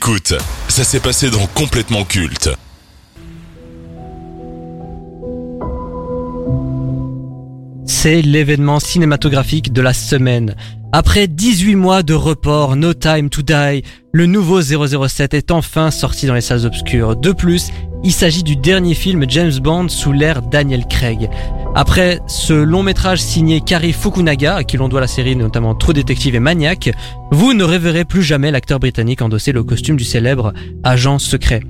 Écoute, ça s'est passé dans Complètement Culte. C'est l'événement cinématographique de la semaine. Après 18 mois de report, No Time to Die, le nouveau 007 est enfin sorti dans les salles obscures. De plus, il s'agit du dernier film James Bond sous l'ère Daniel Craig. Après ce long métrage signé Kari Fukunaga, à qui l'on doit la série notamment True Detective et Maniac, vous ne reverrez plus jamais l'acteur britannique endosser le costume du célèbre agent secret.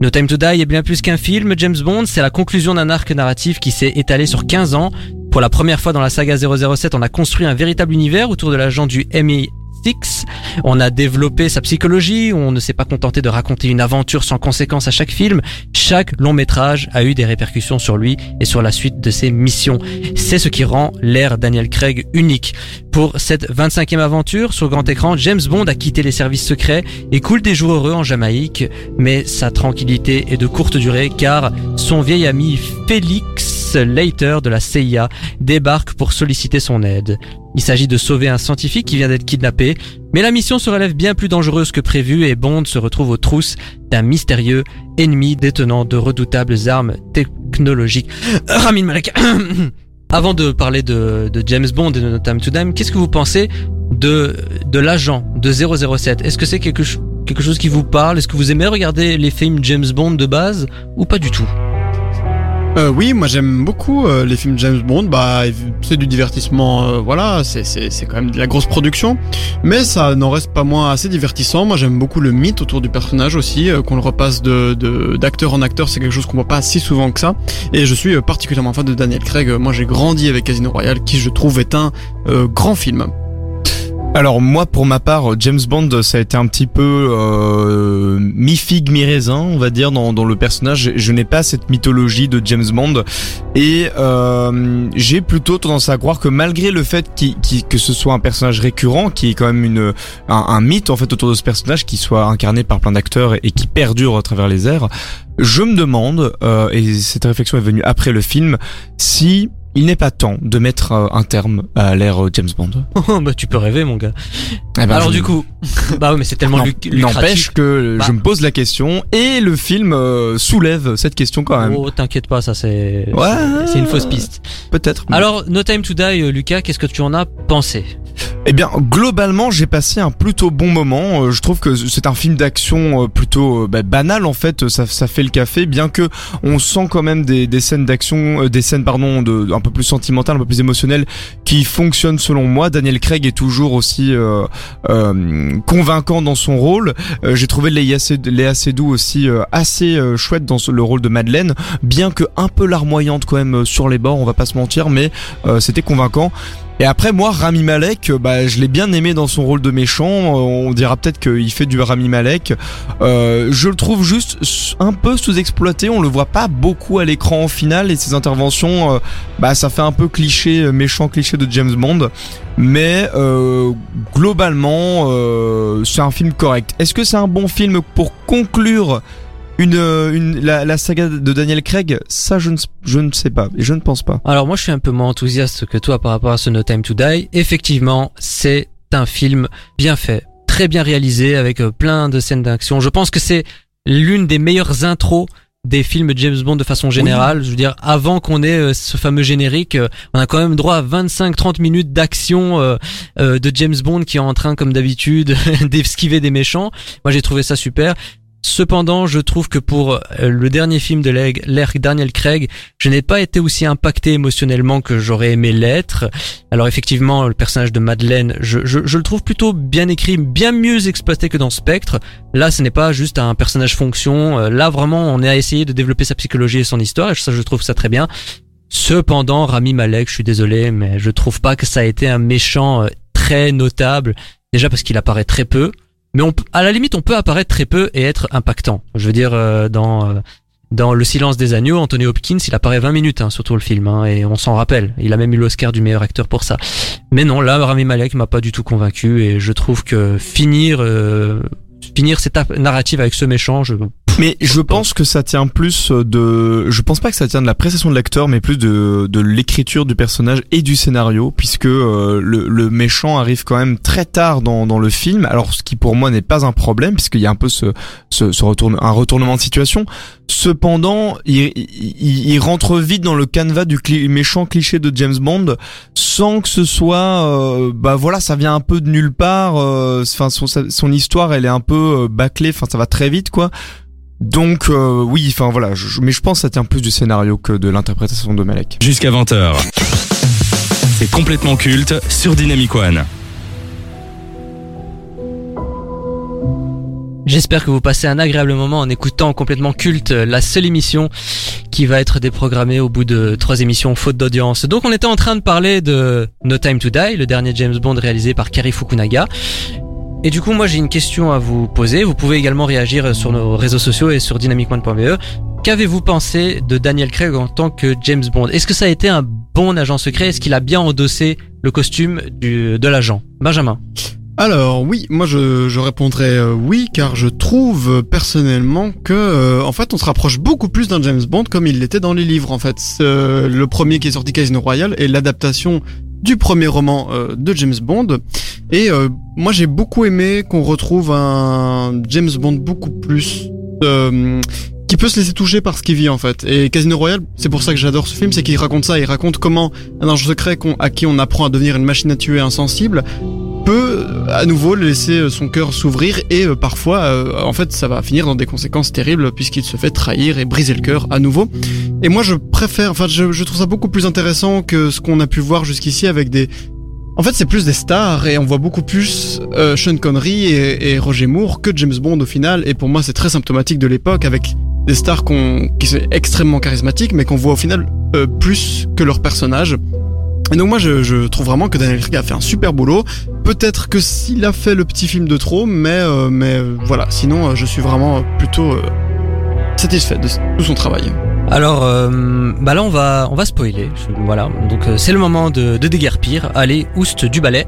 No Time to Die est bien plus qu'un film, James Bond, c'est la conclusion d'un arc narratif qui s'est étalé sur 15 ans. Pour la première fois dans la saga 007, on a construit un véritable univers autour de l'agent du MI6. On a développé sa psychologie, on ne s'est pas contenté de raconter une aventure sans conséquence à chaque film. Chaque long métrage a eu des répercussions sur lui et sur la suite de ses missions. C'est ce qui rend l'ère Daniel Craig unique. Pour cette 25e aventure sur grand écran, James Bond a quitté les services secrets et coule des jours heureux en Jamaïque, mais sa tranquillité est de courte durée car son vieil ami Félix Leiter de la CIA débarque pour solliciter son aide. Il s'agit de sauver un scientifique qui vient d'être kidnappé, mais la mission se relève bien plus dangereuse que prévu et Bond se retrouve aux trousses d'un mystérieux ennemi détenant de redoutables armes technologiques. Ramin Malek Avant de parler de, de, James Bond et de No Time to Die, qu'est-ce que vous pensez de, de l'agent de 007 Est-ce que c'est quelque, quelque chose qui vous parle? Est-ce que vous aimez regarder les films James Bond de base ou pas du tout? Euh, oui, moi j'aime beaucoup euh, les films James Bond. Bah, c'est du divertissement, euh, voilà, c'est quand même de la grosse production, mais ça n'en reste pas moins assez divertissant. Moi j'aime beaucoup le mythe autour du personnage aussi, qu'on le repasse de d'acteur en acteur, c'est quelque chose qu'on voit pas si souvent que ça. Et je suis particulièrement fan de Daniel Craig. Moi j'ai grandi avec Casino Royale, qui je trouve est un grand film. Alors moi pour ma part James Bond ça a été un petit peu euh, mi mi raisin on va dire dans, dans le personnage. Je n'ai pas cette mythologie de James Bond. Et euh, j'ai plutôt tendance à croire que malgré le fait que ce soit un personnage récurrent qui est quand même une un, mythe en fait autour de ce personnage qui soit incarné par plein d'acteurs et, qui perdure à travers les airs je me demande euh, et cette réflexion est venue après le film si il n'est pas temps de mettre euh, un terme à l'ère euh, James Bond. Oh, bah tu peux rêver mon gars. Eh ben, Alors du coup, bah oui mais c'est tellement lucratif. N'empêche que je bah. me pose la question et le film euh, soulève cette question quand même. Oh t'inquiète pas ça c'est ouais, c'est une fausse piste. Peut-être. Alors No Time to Die Lucas, qu'est-ce que tu en as pensé? Eh bien, globalement, j'ai passé un plutôt bon moment. Euh, je trouve que c'est un film d'action euh, plutôt euh, bah, banal en fait. Ça, ça fait le café, bien que on sent quand même des, des scènes d'action, des scènes pardon, de, un peu plus sentimentales, un peu plus émotionnelles, qui fonctionnent selon moi. Daniel Craig est toujours aussi convaincant dans son rôle. j'ai trouvé Léa Seydoux aussi assez chouette dans le rôle de Madeleine, bien que un peu larmoyante quand même sur les bords. On va pas se mentir, mais c'était convaincant. Et après moi Rami Malek, euh, bah je l'ai bien aimé dans son rôle de méchant. Euh, on dira peut-être qu'il fait du Rami Malek. Euh, je le trouve juste un peu sous-exploité. On le voit pas beaucoup à l'écran en final et ses interventions, bah ça fait un peu cliché, méchant cliché de James Bond. Mais globalement, c'est un film correct. Est-ce que c'est un bon film pour conclure une, euh, une la, la, saga de Daniel Craig, ça je ne, je ne sais pas et je ne pense pas. Alors moi je suis un peu moins enthousiaste que toi par rapport à ce No Time to Die. Effectivement, c'est un film bien fait, très bien réalisé avec euh, plein de scènes d'action. Je pense que c'est l'une des meilleures intros des films James Bond de façon générale. Je veux dire, avant qu'on ait euh, ce fameux générique, on a quand même droit à 25-30 minutes d'action de James Bond qui est en train, comme d'habitude, d'esquiver des méchants. Moi, j'ai trouvé ça super. Cependant, je trouve que pour euh, le dernier film de l'ère Daniel Craig, je n'ai pas été aussi impacté émotionnellement que j'aurais aimé l'être. Alors effectivement, le personnage de Madeleine, je, le trouve plutôt bien écrit, bien mieux exploité que dans Spectre. Là, ce n'est pas juste un personnage fonction. Euh, là, vraiment, on est à essayer de développer sa psychologie et son histoire, et ça, je trouve ça très bien. Cependant, Rami Malek, je suis désolé, mais je trouve pas que ça a été un méchant euh, très notable. Déjà parce qu'il apparaît très peu mais à la limite, on peut apparaître très peu et être impactant. Je veux dire, euh, dans euh, dans Le Silence des agneaux, Anthony Hopkins, il apparaît 20 minutes hein, sur tout le film, hein, et on s'en rappelle. Il a même eu l'Oscar du meilleur acteur pour ça. Mais non, là, Rami Malek m'a pas du tout convaincu, et je trouve que finir euh, finir cette narrative avec ce méchant, je, Mais je pense que ça tient plus de, je pense pas que ça tient de la prestation de l'acteur, mais plus de, de l'écriture du personnage et du scénario, puisque euh, le, le méchant arrive quand même très tard dans, dans le film. Alors ce qui pour moi n'est pas un problème, puisqu'il y a un peu ce, ce, ce retourne, un retournement de situation. Cependant, il, il, il rentre vite dans le canevas du cli- méchant cliché de James Bond, sans que ce soit, euh, bah voilà, ça vient un peu de nulle part. euh, Enfin, son, son histoire, elle est un peu euh, bâclée. Enfin, ça va très vite, quoi. Donc euh, oui, enfin voilà, je- mais je pense que ça tient plus du scénario que de l'interprétation de Malek. Jusqu'à 20h. C'est complètement culte sur Dynamic One. J'espère que vous passez un agréable moment en écoutant complètement culte la seule émission qui va être déprogrammée au bout de trois émissions faute d'audience. Donc on était en train de parler de No Time to Die, le dernier James Bond réalisé par Kari Fukunaga. Et du coup, moi j'ai une question à vous poser. Vous pouvez également réagir sur nos réseaux sociaux et sur dynamicone.be. Qu'avez-vous pensé de Daniel Craig en tant que James Bond? Est-ce que ça a été un bon agent secret? Est-ce qu'il a bien endossé le costume de l'agent? Benjamin Alors oui, moi je, je répondrais euh, oui car je trouve euh, personnellement que euh, en fait on se rapproche beaucoup plus d'un James Bond comme il l'était dans les livres en fait. Le premier qui est sorti Casino Royale est l'adaptation du premier roman de James Bond et euh, moi j'ai beaucoup aimé qu'on retrouve un James Bond beaucoup plus euh, qui peut se laisser toucher par ce qu'il vit en fait. Et Casino Royale, c'est pour ça que j'adore ce film, c'est qu'il raconte ça, il raconte comment un agent secret à qui on apprend à devenir une machine à tuer insensible peut à nouveau laisser euh, son cœur s'ouvrir et parfois en fait ça va finir dans des conséquences terribles puisqu'il se fait trahir et briser le cœur à nouveau. Et moi je préfère, enfin je, je trouve ça beaucoup plus intéressant que ce qu'on a pu voir jusqu'ici avec des... En fait c'est plus des stars et on voit beaucoup plus euh, Sean Connery et, Roger Moore que James Bond au final et pour moi c'est très symptomatique de l'époque avec des stars qui sont extrêmement charismatiques mais qu'on voit au final euh, plus que leurs personnages. Et donc moi je, trouve vraiment que Daniel Craig a fait un super boulot. Peut-être que s'il a fait le petit film de trop, mais euh, mais voilà. Sinon, je suis vraiment plutôt satisfait de tout son travail. Alors, euh, bah là on va on va spoiler. Voilà, donc euh, c'est le moment de, de déguerpir. Allez, oust du balai.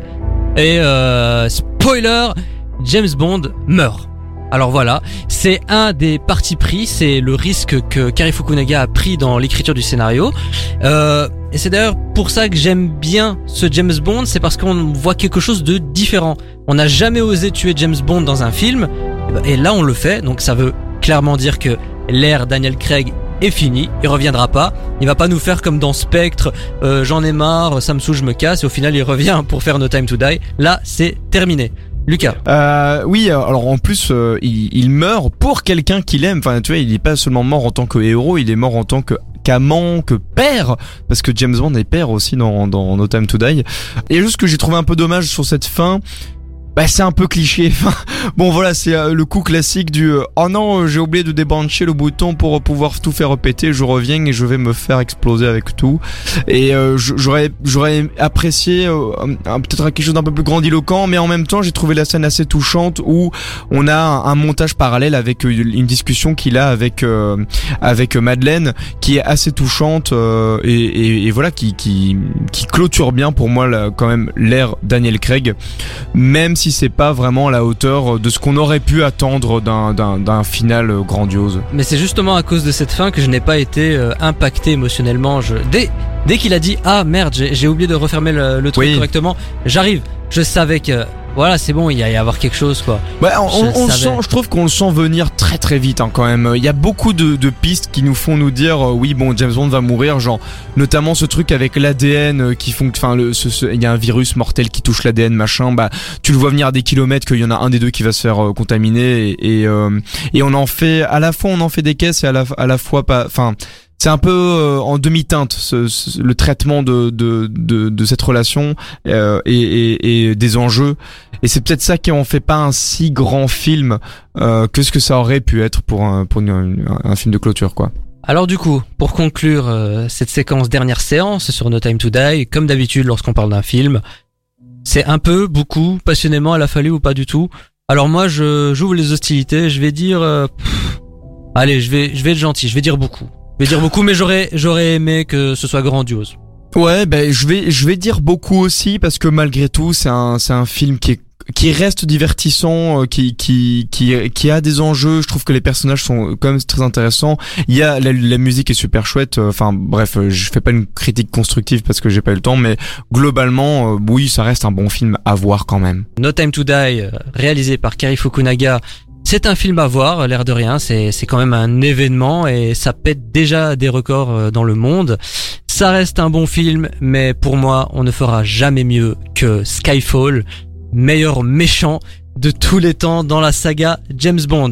Et euh, spoiler, James Bond meurt. Alors voilà, c'est un des partis pris, c'est le risque que Kari Fukunaga a pris dans l'écriture du scénario. Euh, et c'est d'ailleurs pour ça que j'aime bien ce James Bond, c'est parce qu'on voit quelque chose de différent. On n'a jamais osé tuer James Bond dans un film, et là on le fait, donc ça veut clairement dire que l'ère Daniel Craig est fini, il reviendra pas. Il va pas nous faire comme dans Spectre, euh, j'en ai marre, ça me je me casse, et au final il revient pour faire No Time to Die. Là, c'est terminé. Lucas. Euh, oui, alors en plus, euh, il, il meurt pour quelqu'un qu'il aime. Enfin, tu vois, il est pas seulement mort en tant que héros, il est mort en tant que qu'amant, que père, parce que James Bond est père aussi dans, dans No Time to Die. Et juste que j'ai trouvé un peu dommage sur cette fin. Bah c'est un peu cliché. Enfin, bon voilà, c'est euh, le coup classique du euh, oh non, euh, j'ai oublié de débrancher le bouton pour pouvoir tout faire péter, je reviens et je vais me faire exploser avec tout. Et euh, j'aurais j'aurais apprécié euh, peut-être quelque chose d'un peu plus grandiloquent, mais en même temps, j'ai trouvé la scène assez touchante où on a un, montage parallèle avec une discussion qu'il a avec euh, avec Madeleine qui est assez touchante et, et, et voilà qui, qui qui clôture bien pour moi là, quand même l'ère Daniel Craig même si c'est pas vraiment à la hauteur de ce qu'on aurait pu attendre d'un final grandiose. Mais c'est justement à cause de cette fin que je n'ai pas été euh, impacté émotionnellement. Je... Dès, dès qu'il a dit ah merde, j'ai j'ai oublié de refermer le, le truc Oui. correctement, j'arrive. Je savais que voilà, c'est bon, il y a y avoir quelque chose quoi. Bah, on, Je on sent, je trouve qu'on le sent venir très très vite hein, quand même. Il y a beaucoup de, de pistes qui nous font nous dire euh, oui bon James Bond va mourir, genre notamment ce truc avec l'ADN euh, qui font, enfin le, ce- ce- il y a un virus mortel qui touche l'ADN machin, bah tu le vois venir à des kilomètres qu'il y en a un des deux qui va se faire euh, contaminer et et, euh, et on en fait à la fois on en fait des caisses et à la à la fois pas, enfin c'est un peu euh, en demi-teinte ce, ce- le traitement de, de, de, de cette relation euh, et, et, et des enjeux et c'est peut-être ça qui en fait pas un si grand film euh, que ce que ça aurait pu être pour un, pour un, un film de clôture quoi. Alors du coup, pour conclure euh, cette séquence dernière séance sur No Time to Die, comme d'habitude lorsqu'on parle d'un film, c'est un peu, beaucoup, passionnément, elle a fallu ou pas du tout. Alors moi, je j'ouvre les hostilités, je vais dire, euh, pff, allez, je vais je vais être gentil, je vais dire beaucoup. Je vais dire beaucoup, mais j'aurais j'aurais aimé que ce soit grandiose. Ouais, ben je vais je vais dire beaucoup aussi parce que malgré tout c'est un c'est un film qui est qui reste divertissant, euh, qui, qui, qui, qui a des enjeux. Je trouve que les personnages sont quand même très intéressants. Il y a la, la musique est super chouette. euh, Enfin bref, euh, je fais pas une critique constructive parce que j'ai pas eu le temps, mais globalement, oui, ça reste un bon film à voir quand même. No Time to Die, réalisé par Kari Fukunaga, c'est un film à voir, l'air de rien, c'est c'est quand même un événement et ça pète déjà des records euh, dans le monde. Ça reste un bon film, mais pour moi, on ne fera jamais mieux que Skyfall, meilleur méchant de tous les temps dans la saga James Bond.